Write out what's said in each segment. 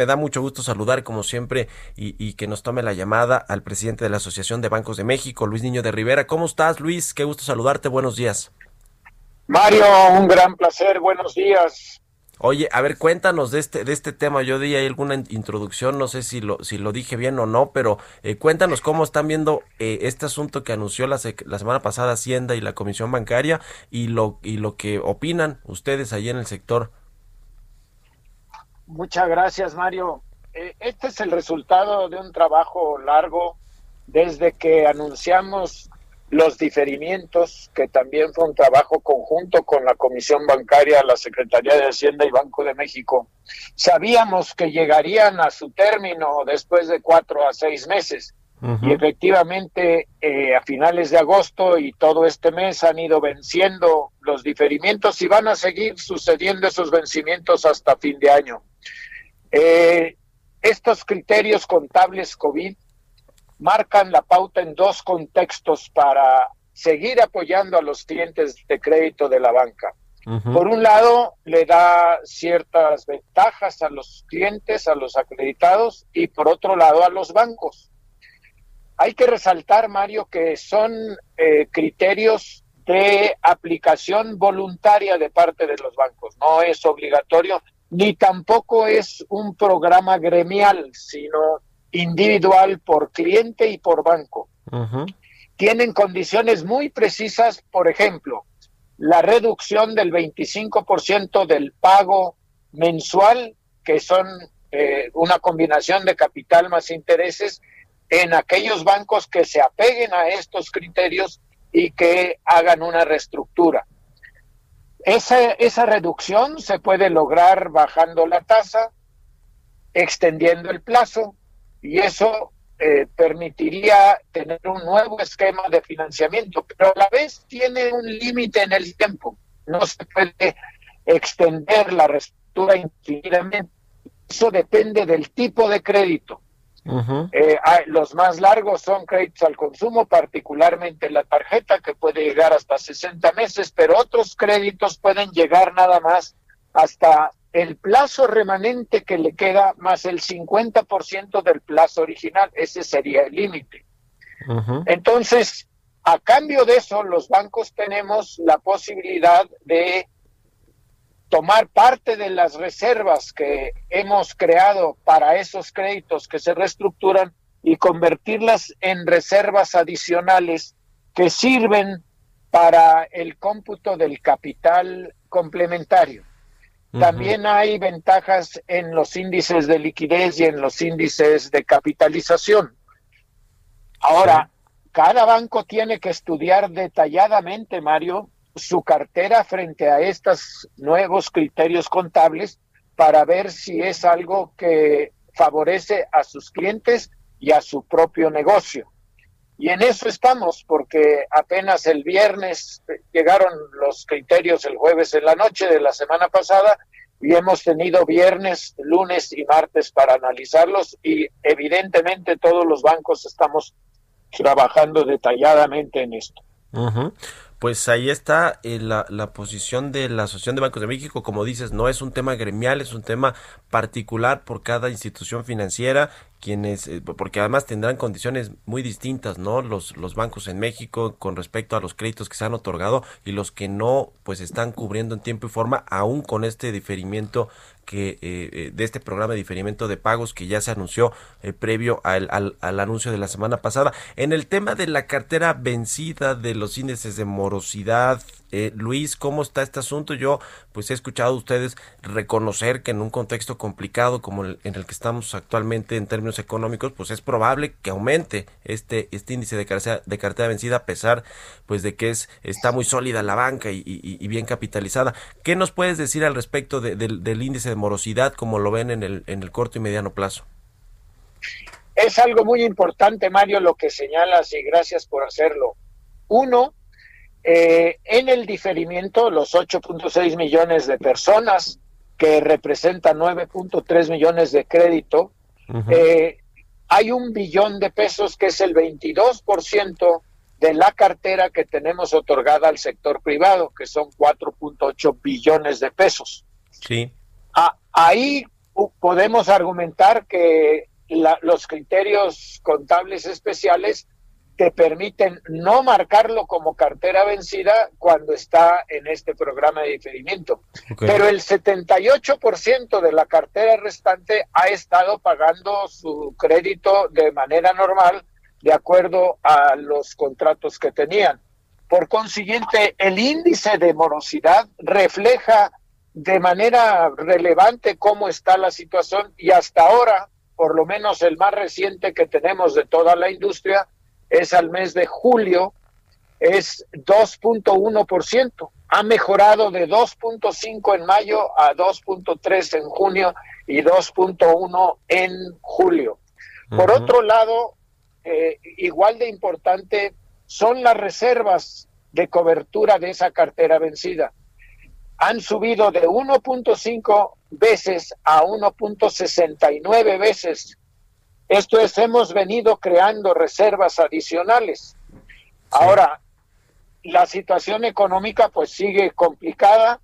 Me da mucho gusto saludar, como siempre, y, y, que nos tome la llamada al presidente de la Asociación de Bancos de México, Luis Niño de Rivera. ¿Cómo estás, Luis? Qué gusto saludarte. Buenos días. Mario, un gran placer. Buenos días. Oye, a ver, cuéntanos de este, de este tema. Yo di ahí alguna introducción, no sé si lo, si lo dije bien o no, pero eh, cuéntanos cómo están viendo eh, este asunto que anunció la, la, semana pasada Hacienda y la Comisión Bancaria y lo, y lo que opinan ustedes allí en el sector. Muchas gracias, Mario. Eh, este es el resultado de un trabajo largo desde que anunciamos los diferimientos, que también fue un trabajo conjunto con la Comisión Bancaria, la Secretaría de Hacienda y Banco de México. Sabíamos que llegarían a su término después de cuatro a seis meses. Uh -huh. Y efectivamente, eh, a finales de agosto y todo este mes han ido venciendo los diferimientos y van a seguir sucediendo esos vencimientos hasta fin de año. Eh, estos criterios contables COVID marcan la pauta en dos contextos para seguir apoyando a los clientes de crédito de la banca. Uh -huh. Por un lado, le da ciertas ventajas a los clientes, a los acreditados, y por otro lado, a los bancos. Hay que resaltar, Mario, que son eh, criterios de aplicación voluntaria de parte de los bancos. No es obligatorio, ni tampoco es un programa gremial, sino individual por cliente y por banco. Uh -huh. Tienen condiciones muy precisas, por ejemplo, la reducción del 25% del pago mensual, que son eh, una combinación de capital más intereses, en aquellos bancos que se apeguen a estos criterios y que hagan una reestructura. Esa, esa reducción se puede lograr bajando la tasa, extendiendo el plazo, y eso eh, permitiría tener un nuevo esquema de financiamiento, pero a la vez tiene un límite en el tiempo. No se puede extender la reestructura infinitamente. Eso depende del tipo de crédito. Uh -huh. eh, los más largos son créditos al consumo, particularmente la tarjeta, que puede llegar hasta 60 meses, pero otros créditos pueden llegar nada más hasta el plazo remanente que le queda más el 50% del plazo original. Ese sería el límite. Uh -huh. Entonces, a cambio de eso, los bancos tenemos la posibilidad de tomar parte de las reservas que hemos creado para esos créditos que se reestructuran y convertirlas en reservas adicionales que sirven para el cómputo del capital complementario. También hay ventajas en los índices de liquidez y en los índices de capitalización. Ahora, sí. cada banco tiene que estudiar detalladamente, Mario, su cartera frente a estos nuevos criterios contables para ver si es algo que favorece a sus clientes y a su propio negocio. Y en eso estamos, porque apenas el viernes llegaron los criterios el jueves en la noche de la semana pasada y hemos tenido viernes, lunes y martes para analizarlos y evidentemente todos los bancos estamos trabajando detalladamente en esto. Pues ahí está eh, la, la, posición de la Asociación de Bancos de México. Como dices, no es un tema gremial, es un tema particular por cada institución financiera, quienes, eh, porque además tendrán condiciones muy distintas, ¿no? Los, los bancos en México con respecto a los créditos que se han otorgado y los que no, pues están cubriendo en tiempo y forma, aún con este diferimiento que eh, de este programa de diferimiento de pagos que ya se anunció eh, previo al, al, al, anuncio de la semana pasada. En el tema de la cartera vencida, de los índices de morosidad Eh, Luis, ¿cómo está este asunto? Yo pues he escuchado a ustedes reconocer que en un contexto complicado como el, en el que estamos actualmente en términos económicos, pues es probable que aumente este, este índice de cartera, de vencida a pesar pues de que es, está muy sólida la banca y, bien capitalizada. ¿Qué nos puedes decir al respecto del índice de morosidad como lo ven en el, en el corto y mediano plazo? Es algo muy importante, Mario, lo que señalas y gracias por hacerlo. Uno, eh, en el diferimiento, los 8.6 millones de personas que representan 9.3 millones de crédito, eh, hay un billón de pesos que es el 22% de la cartera que tenemos otorgada al sector privado, que son 4.8 billones de pesos. Sí. Ah, ahí podemos argumentar que los criterios contables especiales te permiten no marcarlo como cartera vencida cuando está en este programa de diferimiento. Pero el 78% de la cartera restante ha estado pagando su crédito de manera normal de acuerdo a los contratos que tenían. Por consiguiente, el índice de morosidad refleja de manera relevante cómo está la situación y hasta ahora por lo menos el más reciente que tenemos de toda la industria, es al mes de julio, es 2.1%. Ha mejorado de 2.5 en mayo a 2.3 en junio y 2.1 en julio. Por otro lado, eh, igual de importante son las reservas de cobertura de esa cartera vencida. Han subido de 1.5 veces a 1.69 veces. Esto es, hemos venido creando reservas adicionales. Ahora, la situación económica pues sigue complicada.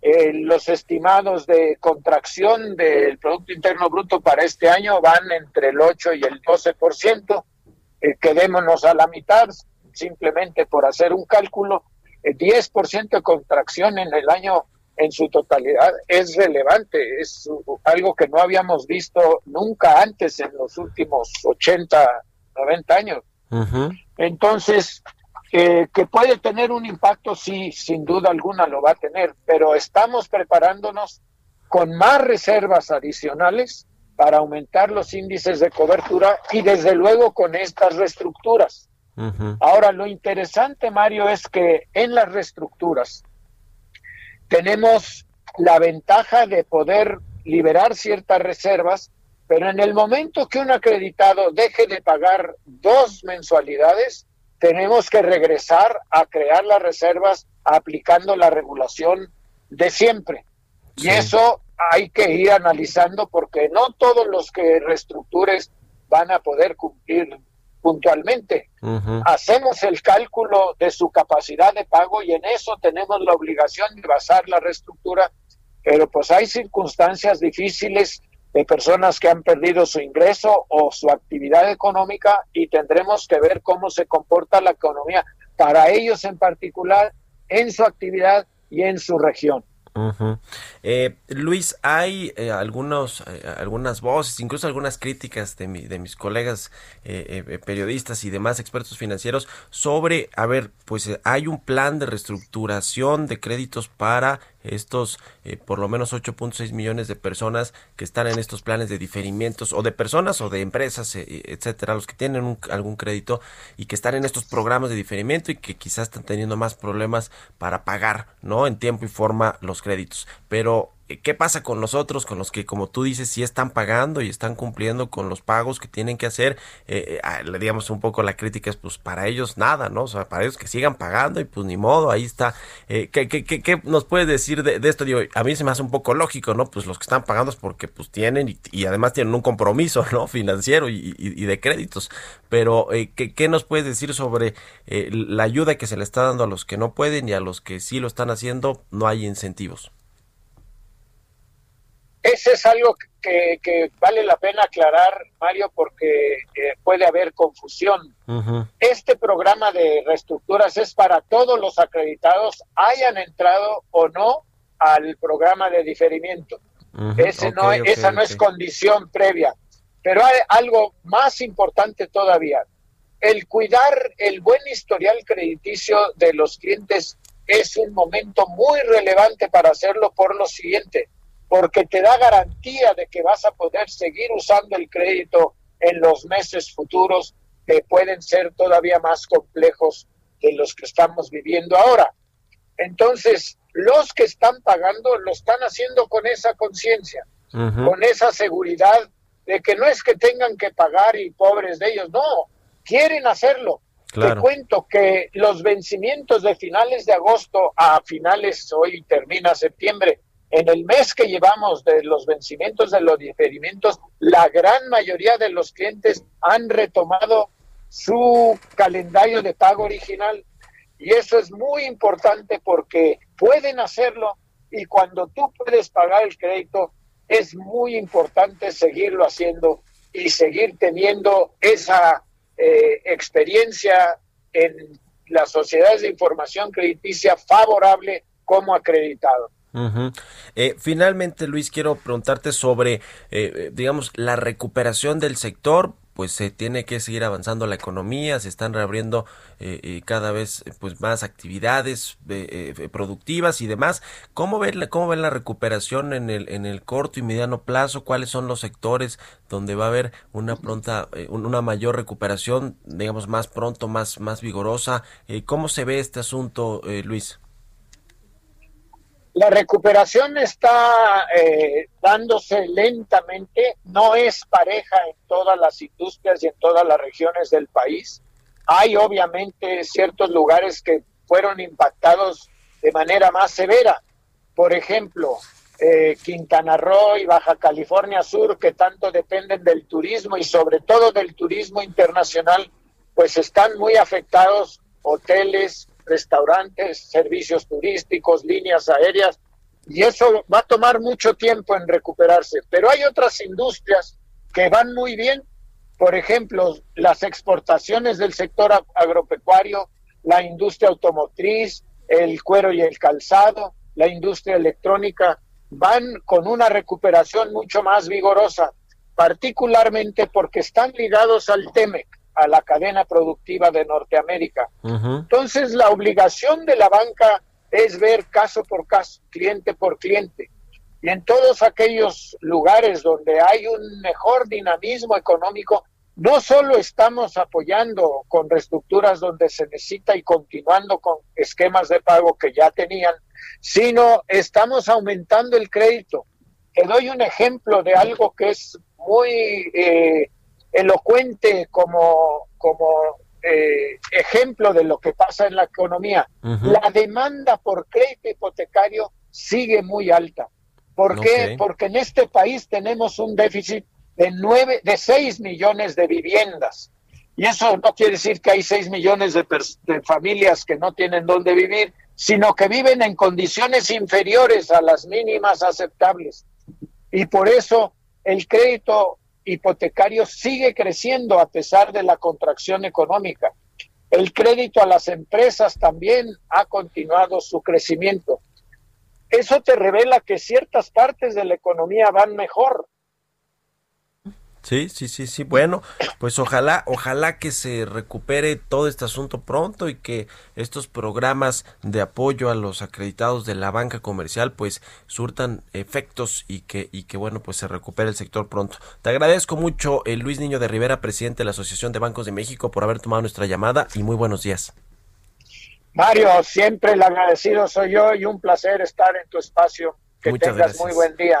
Eh, los estimados de contracción del Producto Interno Bruto para este año van entre el 8 y el 12%. Eh, quedémonos a la mitad, simplemente por hacer un cálculo. El 10% de contracción en el año en su totalidad es relevante, es algo que no habíamos visto nunca antes en los últimos 80, 90 años. Entonces, eh, que puede tener un impacto, sí, sin duda alguna lo va a tener, pero estamos preparándonos con más reservas adicionales para aumentar los índices de cobertura y desde luego con estas reestructuras. Ahora, lo interesante, Mario, es que en las reestructuras, tenemos la ventaja de poder liberar ciertas reservas, pero en el momento que un acreditado deje de pagar dos mensualidades, tenemos que regresar a crear las reservas aplicando la regulación de siempre. Y eso hay que ir analizando porque no todos los que reestructures van a poder cumplir puntualmente. Hacemos el cálculo de su capacidad de pago y en eso tenemos la obligación de basar la reestructura, pero pues hay circunstancias difíciles de personas que han perdido su ingreso o su actividad económica y tendremos que ver cómo se comporta la economía para ellos en particular, en su actividad y en su región. Eh, Luis, hay eh, algunos, eh, algunas voces, incluso algunas críticas de, de mis colegas periodistas y demás expertos financieros sobre, a ver, pues hay un plan de reestructuración de créditos para estos por lo menos 8.6 millones de personas que están en estos planes de diferimientos o de personas o de empresas, etcétera, los que tienen algún crédito y que están en estos programas de diferimiento y que quizás están teniendo más problemas para pagar, ¿no? En tiempo y forma los créditos. Pero, eh, ¿qué pasa con nosotros, con los que, como tú dices, sí están pagando y están cumpliendo con los pagos que tienen que hacer? Eh, eh le digamos un poco la crítica es, pues, para ellos nada, ¿no? O sea, para ellos que sigan pagando y pues ni modo, ahí está. Eh, ¿qué, qué, qué, nos puedes decir de, esto? Digo, a mí se me hace un poco lógico, ¿no? Pues los que están pagando es porque, pues, tienen y, además tienen un compromiso, ¿no? Financiero y, y, de créditos. Pero, eh, ¿qué, ¿qué, nos puedes decir sobre la ayuda que se le está dando a los que no pueden y a los que sí lo están haciendo? No hay incentivos. Ese es algo que, vale la pena aclarar, Mario, porque eh, puede haber confusión. Este programa de reestructuras es para todos los acreditados, hayan entrado o no al programa de diferimiento. Ese no, esa no es condición previa. Pero hay algo más importante todavía, el cuidar el buen historial crediticio de los clientes es un momento muy relevante para hacerlo por lo siguiente, porque te da garantía de que vas a poder seguir usando el crédito en los meses futuros que pueden ser todavía más complejos de los que estamos viviendo ahora. Entonces, los que están pagando lo están haciendo con esa conciencia, con esa seguridad de que no es que tengan que pagar y pobres de ellos, no, quieren hacerlo. Te cuento que los vencimientos de finales de agosto a finales, hoy termina septiembre, en el mes que llevamos de los vencimientos de los diferimientos, la gran mayoría de los clientes han retomado su calendario de pago original. Y eso es muy importante porque pueden hacerlo y cuando tú puedes pagar el crédito, es muy importante seguirlo haciendo y seguir teniendo esa eh, experiencia en las sociedades de información crediticia favorable como acreditado. Eh, finalmente, Luis, quiero preguntarte sobre, eh, digamos, la recuperación del sector pues se tiene que seguir avanzando la economía, se están reabriendo eh, eh, cada vez pues más actividades eh, productivas y demás. ¿Cómo ven, ¿Cómo ven la recuperación en el, en el corto y mediano plazo? ¿Cuáles son los sectores donde va a haber una pronta, una mayor recuperación, digamos más pronto, más, más vigorosa? ¿Cómo se ve este asunto, Luis? La recuperación está eh, dándose lentamente, no es pareja en todas las industrias y en todas las regiones del país. Hay obviamente ciertos lugares que fueron impactados de manera más severa. Por ejemplo, eh, Quintana Roo y Baja California Sur, que tanto dependen del turismo y sobre todo del turismo internacional, pues están muy afectados hoteles, restaurantes, servicios turísticos, líneas aéreas, y eso va a tomar mucho tiempo en recuperarse. Pero hay otras industrias que van muy bien, por ejemplo, las exportaciones del sector agropecuario, la industria automotriz, el cuero y el calzado, la industria electrónica, van con una recuperación mucho más vigorosa, particularmente porque están ligados al TEMEC a la cadena productiva de Norteamérica. Entonces, la obligación de la banca es ver caso por caso, cliente por cliente. Y en todos aquellos lugares donde hay un mejor dinamismo económico, no solo estamos apoyando con reestructuras donde se necesita y continuando con esquemas de pago que ya tenían, sino estamos aumentando el crédito. Te doy un ejemplo de algo que es muy eh, elocuente como, como eh, ejemplo de lo que pasa en la economía. La demanda por crédito hipotecario sigue muy alta. ¿Por qué? Porque en este país tenemos un déficit de nueve, de 6 millones de viviendas. Y eso no quiere decir que hay 6 millones de, de familias que no tienen dónde vivir, sino que viven en condiciones inferiores a las mínimas aceptables. Y por eso el crédito hipotecario sigue creciendo a pesar de la contracción económica. El crédito a las empresas también ha continuado su crecimiento. Eso te revela que ciertas partes de la economía van mejor, Sí, sí, sí, sí. Bueno, pues ojalá, ojalá que se recupere todo este asunto pronto y que estos programas de apoyo a los acreditados de la banca comercial pues surtan efectos y que, y que bueno, pues se recupere el sector pronto. Te agradezco mucho, eh, Luis Niño de Rivera, presidente de la Asociación de Bancos de México, por haber tomado nuestra llamada y muy buenos días. Mario, siempre el agradecido soy yo y un placer estar en tu espacio. Que tengas muy buen día.